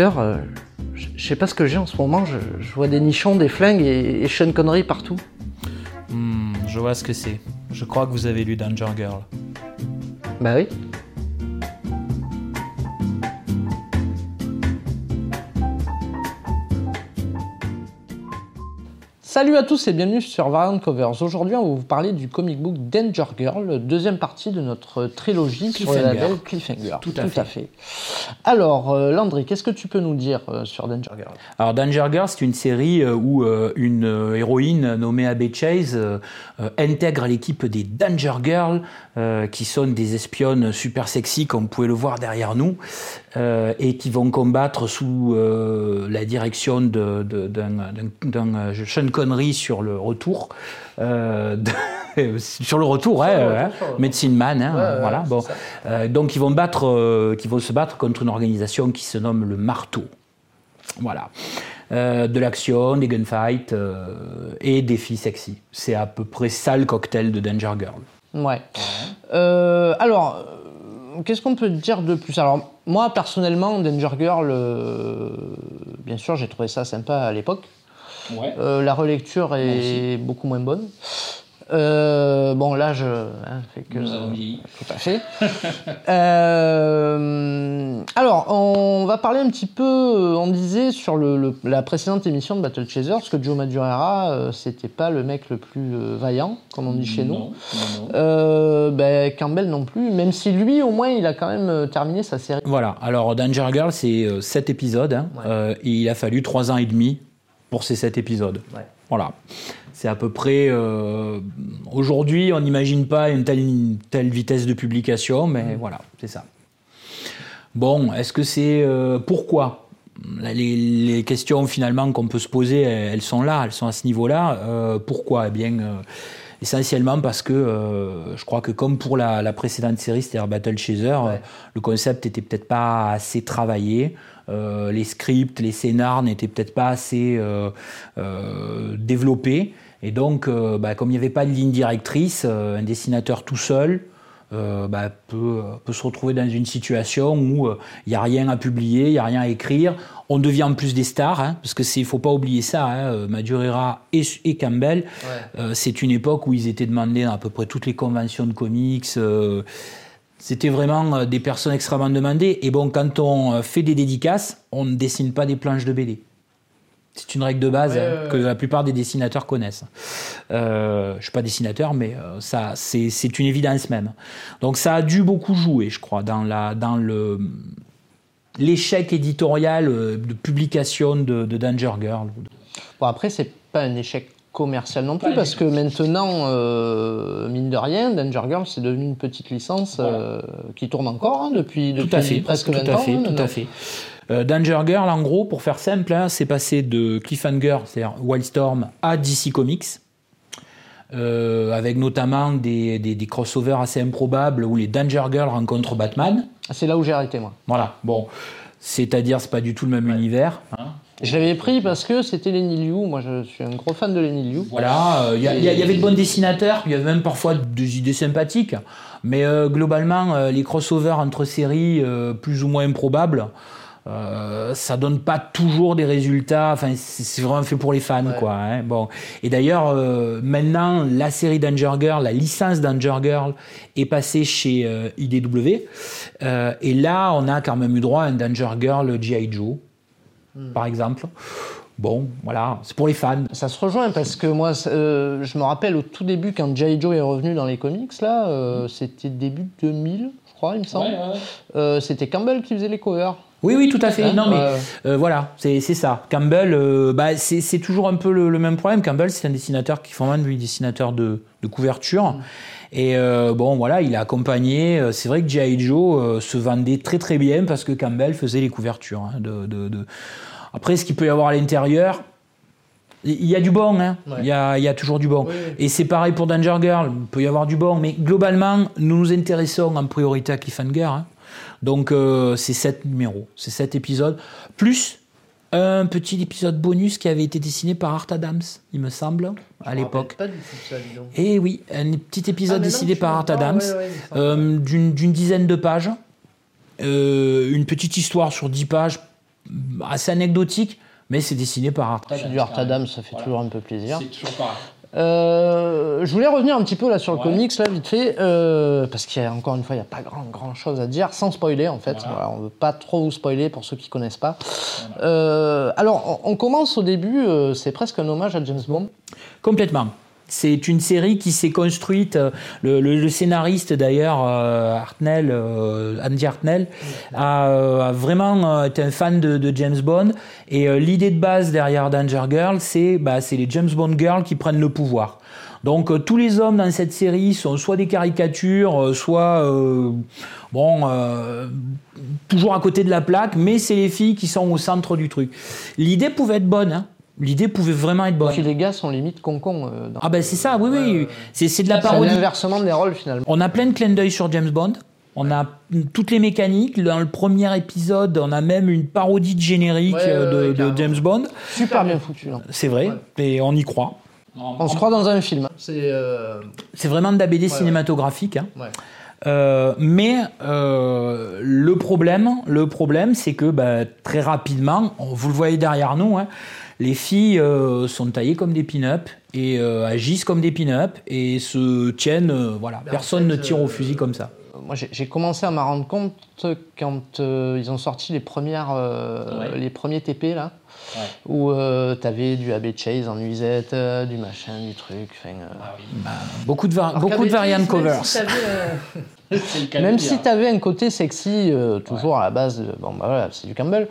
euh, je je sais pas ce que j'ai en ce moment, je, je vois des nichons, des flingues et, et Sean Connery partout. Hmm, je vois ce que c'est. Je crois que vous avez lu Danger Girl. Bah oui. Salut à tous et bienvenue sur Variant Covers. Aujourd'hui, on va vous parler du comic book Danger Girl, deuxième partie de notre trilogie sur le label Cliffhanger. Tout à fait. Alors, euh, Landry, qu'est-ce que tu peux nous dire euh, sur Danger Girl? Alors Danger Girl, c'est une série euh, où une héroïne nommée Abby Chase intègre l'équipe des Danger Girls, qui sont des espionnes super sexy, comme vous pouvez le voir derrière nous, et qui vont combattre sous la direction d'un Sean Connery sur le retour. euh, de- sur le retour, hein, le retour, hein. Medicine Man, hein, Ouais, voilà. Bon. Euh, donc ils vont battre, euh, qui vont se battre contre une organisation qui se nomme le Marteau. Voilà. Euh, de l'action, des gunfights euh, et des filles sexy. C'est à peu près ça le cocktail de Danger Girl. Ouais. Euh, alors, euh, qu'est-ce qu'on peut dire de plus? Alors, moi, personnellement, Danger Girl, euh, bien sûr, j'ai trouvé ça sympa à l'époque. Euh, la relecture est beaucoup moins bonne. Euh, bon, l'âge hein, fait que. vieilli. Tout à fait. Euh, alors, on va parler un petit peu, on disait sur le, le- la précédente émission de Battle Chasers que Joe Madureira, euh, c'était pas le mec le plus euh, vaillant, comme on dit chez nous. Euh, ben, Campbell non plus, même si lui, au moins, il a quand même terminé sa série. Voilà. Alors Danger Girl, c'est 7 épisodes. hein, Ouais. euh, et il a fallu 3 ans et demi pour ces 7 épisodes. Ouais. Voilà. C'est à peu près. euh, Aujourd'hui, on n'imagine pas une telle, une telle vitesse de publication, mais voilà, c'est ça. Bon, est-ce que c'est. euh, pourquoi? Les, les questions finalement qu'on peut se poser, elles, elles sont là, elles sont à ce niveau-là. Euh, pourquoi? Eh bien. Essentiellement parce que euh, je crois que comme pour la, la précédente série, c'est-à-dire Battle Chaser, euh, le concept était peut-être pas assez travaillé, euh, les scripts, les scénars n'étaient peut-être pas assez euh, euh, développés, et donc bah, comme il n'y avait pas de ligne directrice, un dessinateur tout seul euh, bah, peut, peut se retrouver dans une situation où euh, il n'y a rien à publier, il n'y a rien à écrire. On devient en plus des stars, hein, parce que c'est, faut pas oublier ça. Hein, euh, Madureira et, et Campbell, euh, c'est une époque où ils étaient demandés dans à peu près toutes les conventions de comics. euh, c'était vraiment euh, des personnes extrêmement demandées. Et bon, quand on euh, fait des dédicaces, on ne dessine pas des planches de BD. C'est une règle de base Ouais, hein, que la plupart des dessinateurs connaissent. Euh, je suis pas dessinateur, mais euh, ça, c'est, une évidence même. Donc ça a dû beaucoup jouer, je crois, dans la, dans le l'échec éditorial euh, de publication de, de Danger Girl. Bon, après, c'est pas un échec commercial non plus, parce que maintenant, euh, mine de rien, Danger Girl, c'est devenu une petite licence euh, qui tourne encore hein, depuis, depuis Tout à fait, presque tout 20 à ans. fait, hein, tout à fait. Euh, Danger Girl, en gros, pour faire simple, hein, c'est passé de Cliffhanger, c'est-à-dire Wildstorm, à DC Comics, euh, avec notamment des, des, des crossovers assez improbables où les Danger Girls rencontrent Batman. C'est là où j'ai arrêté, moi. Voilà, bon, c'est-à-dire c'est pas du tout le même univers. hein. Je l'avais pris parce que c'était Lenny Liu. Moi, je suis un gros fan de Lenny Liu. Voilà, euh, il y, avait de bons dessinateurs, il y avait même parfois des idées sympathiques, mais euh, globalement, les crossovers entre séries plus ou moins improbables, euh, ça donne pas toujours des résultats. Enfin, c'est vraiment fait pour les fans, quoi. hein. Bon, et d'ailleurs, euh, maintenant, la série Danger Girl, la licence Danger Girl, est passée chez euh, IDW, et là, on a quand même eu droit à un Danger Girl GI Joe, par exemple. Bon, voilà, c'est pour les fans. Ça se rejoint parce que moi, je me rappelle au tout début quand G.I. Joe est revenu dans les comics, là, c'était début 2000, je crois, il me semble. Euh, c'était Campbell qui faisait les covers. Oui, oui, tout à fait. Hein non, mais ouais. euh, voilà, c'est c'est ça. Campbell, euh, bah, c'est c'est toujours un peu le, le même problème. Campbell, c'est un dessinateur qui fait vraiment lui dessinateur de, de couverture. Mm. Et euh, bon, voilà, il a accompagné. euh, C'est vrai que G.I. Joe euh, se vendait très très bien parce que Campbell faisait les couvertures. hein, de, de, de- Après, ce qu'il peut y avoir à l'intérieur, il y a du bon, hein. il y, a, il y a toujours du bon. Oui. Et c'est pareil pour Danger Girl, il peut y avoir du bon, mais globalement, nous nous intéressons en priorité à Cliffhanger. hein. Donc euh, c'est sept numéros, c'est sept épisodes, plus un petit épisode bonus qui avait été dessiné par Art Adams, il me semble, à l'époque. Et oui, un petit épisode Ah, non, tu par Art Adams, ouais, euh, d'une d'une dizaine de pages, Euh, une petite histoire sur dix pages, assez anecdotique, mais c'est dessiné par Art C'est du Art Adam, ça fait toujours un peu plaisir. C'est toujours pareil. Euh, je voulais revenir un petit peu là sur le comics, là, vite fait, euh, parce qu'il y a encore une fois, il n'y a pas grand, grand chose à dire, sans spoiler en fait. on ne veut pas trop vous spoiler pour ceux qui ne connaissent pas. Euh, alors, on, commence au début, c'est presque un hommage à James Bond. Complètement. C'est une série qui s'est construite. Euh, le, scénariste d'ailleurs, euh, euh, Andy Hartnell, a, vraiment été un fan de, James Bond. Et l'idée de base derrière Danger Girl, c'est bah, les James Bond girls qui prennent le pouvoir. Donc tous les hommes dans cette série sont soit des caricatures, soit bon, toujours à côté de la plaque, mais c'est les filles qui sont au centre du truc. L'idée pouvait être bonne. Hein. L'idée pouvait vraiment être bonne. Puis les gars sont limite con-con. Euh, ah ben c'est ça, oui, oui. C'est de la parodie. C'est l'inversement des rôles finalement. On a plein de clins d'œil sur James Bond. On a toutes les mécaniques. Dans le premier épisode, on a même une parodie de générique euh, de, James Bond. Super bien foutu. Hein. C'est vrai, et on y croit. On se croit dans un film. Euh, c'est vraiment de la BD cinématographique. Hein. mais le problème, le problème, c'est que bah, très rapidement, vous le voyez derrière nous, hein, les filles euh, sont taillées comme des pin-up et euh, agissent comme des pin-up et se tiennent. Euh, voilà, ben, personne ne tire au fusil comme ça. Moi, j'ai commencé à m'en rendre compte quand ils ont sorti les, premières, les premiers TP, là, où tu avais du AB Chase en nuisette, du machin, du truc. Ah bah, beaucoup de, beaucoup de variantes covers. Même si tu avais un côté sexy, toujours à la base, bon, bah, voilà, c'est du Campbell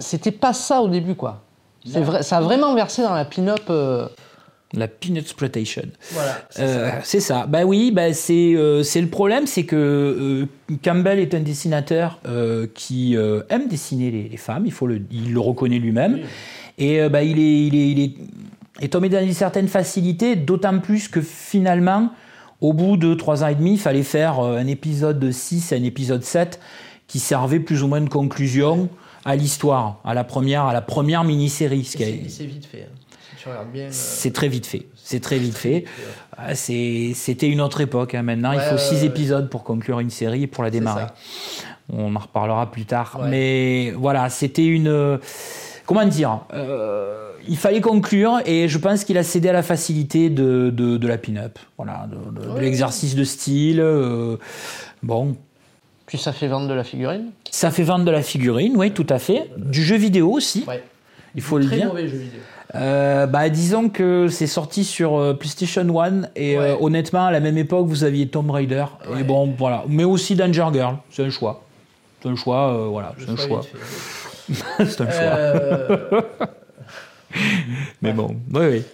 c'était pas ça au début, quoi. C'est vrai, ça a vraiment versé dans la pin-up. Euh, la pin exploitation. Voilà. Euh, c'est ça. Bah oui, bah c'est euh, c'est le problème, c'est que Campbell est un dessinateur qui aime dessiner les, femmes. Il faut le, il le reconnaît lui-même. Et bah il est il est il est, est tombé dans une certaine facilité, d'autant plus que finalement, au bout de trois ans et demi, il fallait faire un épisode de 6 et un épisode 7 qui servait plus ou moins de conclusion à l'histoire, à la première, à la première mini-série. C'est vite fait. Hein. Euh, c'est très vite fait. C'est très vite fait. Ah, c'était une autre époque. Hein. Maintenant, il faut six épisodes pour conclure une série et pour la démarrer. On en reparlera plus tard. Mais voilà, c'était une. Comment dire euh, Il fallait conclure et je pense qu'il a cédé à la facilité de, de, la pin-up. Voilà, de, l'exercice de style. Euh, bon, puis ça fait vendre de la figurine. Ça fait vendre de la figurine, oui, tout à fait. Du jeu vidéo aussi. Ouais. Il faut le dire. Très mauvais jeu vidéo. Euh, bah, disons que c'est sorti sur euh, PlayStation 1 et euh, honnêtement à la même époque vous aviez Tomb Raider. Et bon voilà. Mais aussi Danger Girl. C'est un choix. C'est un choix voilà. C'est un choix. c'est un choix. Mais bon oui oui.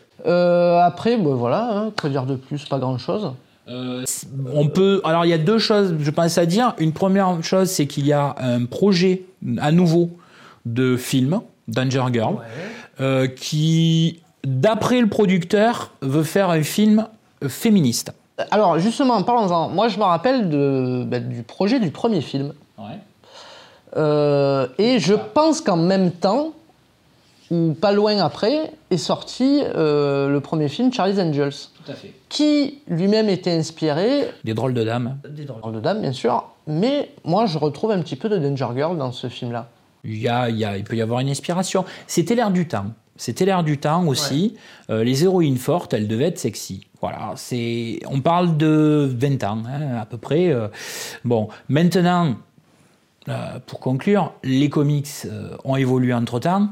Après bah, voilà hein, quoi dire de plus? Pas grand chose euh, on peut. Alors, il y a deux choses, je pense à dire. Une première chose, c'est qu'il y a un projet à nouveau de film, Danger Girl, euh, qui, d'après le producteur, veut faire un film féministe. Alors, justement, parlons-en. Moi, je me rappelle de, bah, du projet du premier film. Euh, et je pense qu'en même temps, ou pas loin après, est sorti le premier film Charlie's Angels qui lui-même était inspiré. Des drôles de dames. Des drôles de dames, bien sûr. Mais moi, je retrouve un petit peu de Danger Girl dans ce film-là. Il, y a, il, peut y avoir une inspiration. C'était l'air du temps. C'était l'air du temps aussi. Euh, les héroïnes fortes, elles devaient être sexy. Voilà, c'est. On parle de 20 ans, hein, à peu près. Euh. Bon, maintenant, euh, pour conclure, les comics ont évolué entre temps.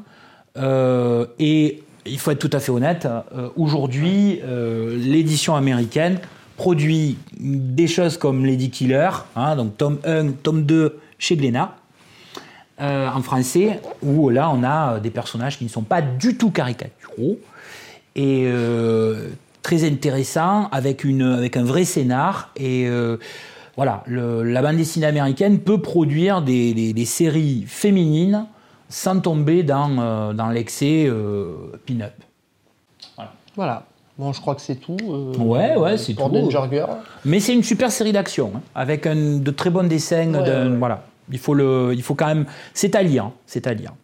Et il faut être tout à fait honnête, euh, aujourd'hui, euh, l'édition américaine produit des choses comme Lady Killer, hein, donc tome 1, tome 2 chez Glénat, euh, en français, où là on a des personnages qui ne sont pas du tout caricaturaux et très intéressants avec, avec un vrai scénar. Et voilà, la bande dessinée américaine peut produire des séries féminines sans tomber dans, euh, dans l'excès euh, pin-up. Voilà. voilà. Bon, je crois que c'est tout. Euh, ouais, ouais, c'est tout. Danger Mais c'est une super série d'action, hein, avec un, de très bonnes dessins. Voilà. Il faut, le, il faut quand même. C'est à lire. C'est à lire.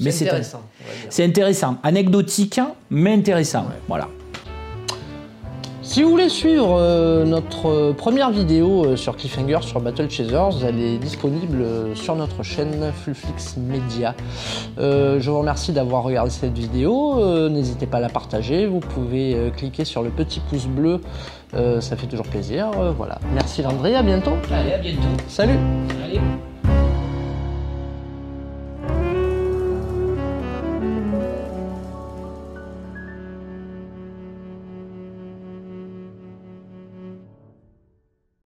mais c'est intéressant. C'est intéressant. Anecdotique, mais intéressant. Voilà. Si vous voulez suivre euh, notre euh, première vidéo euh, sur Cliffhanger sur Battle Chasers, elle est disponible sur notre chaîne Fullflix Media. je vous remercie d'avoir regardé cette vidéo. N'hésitez pas à la partager. Vous pouvez cliquer sur le petit pouce bleu. ça fait toujours plaisir. voilà. Merci Landry, à bientôt. Allez, à bientôt. Salut. Allez.